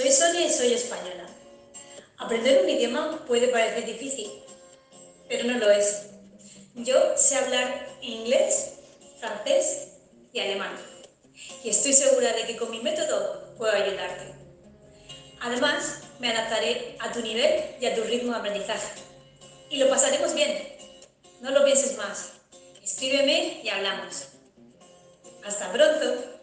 Soy Sonia y soy española. Aprender un idioma puede parecer difícil, pero no lo es. Yo sé hablar inglés, francés y alemán. Y estoy segura de que con mi método puedo ayudarte. Además, me adaptaré a tu nivel y a tu ritmo de aprendizaje. Y lo pasaremos bien. No lo pienses más. Escríbeme y hablamos. Hasta pronto.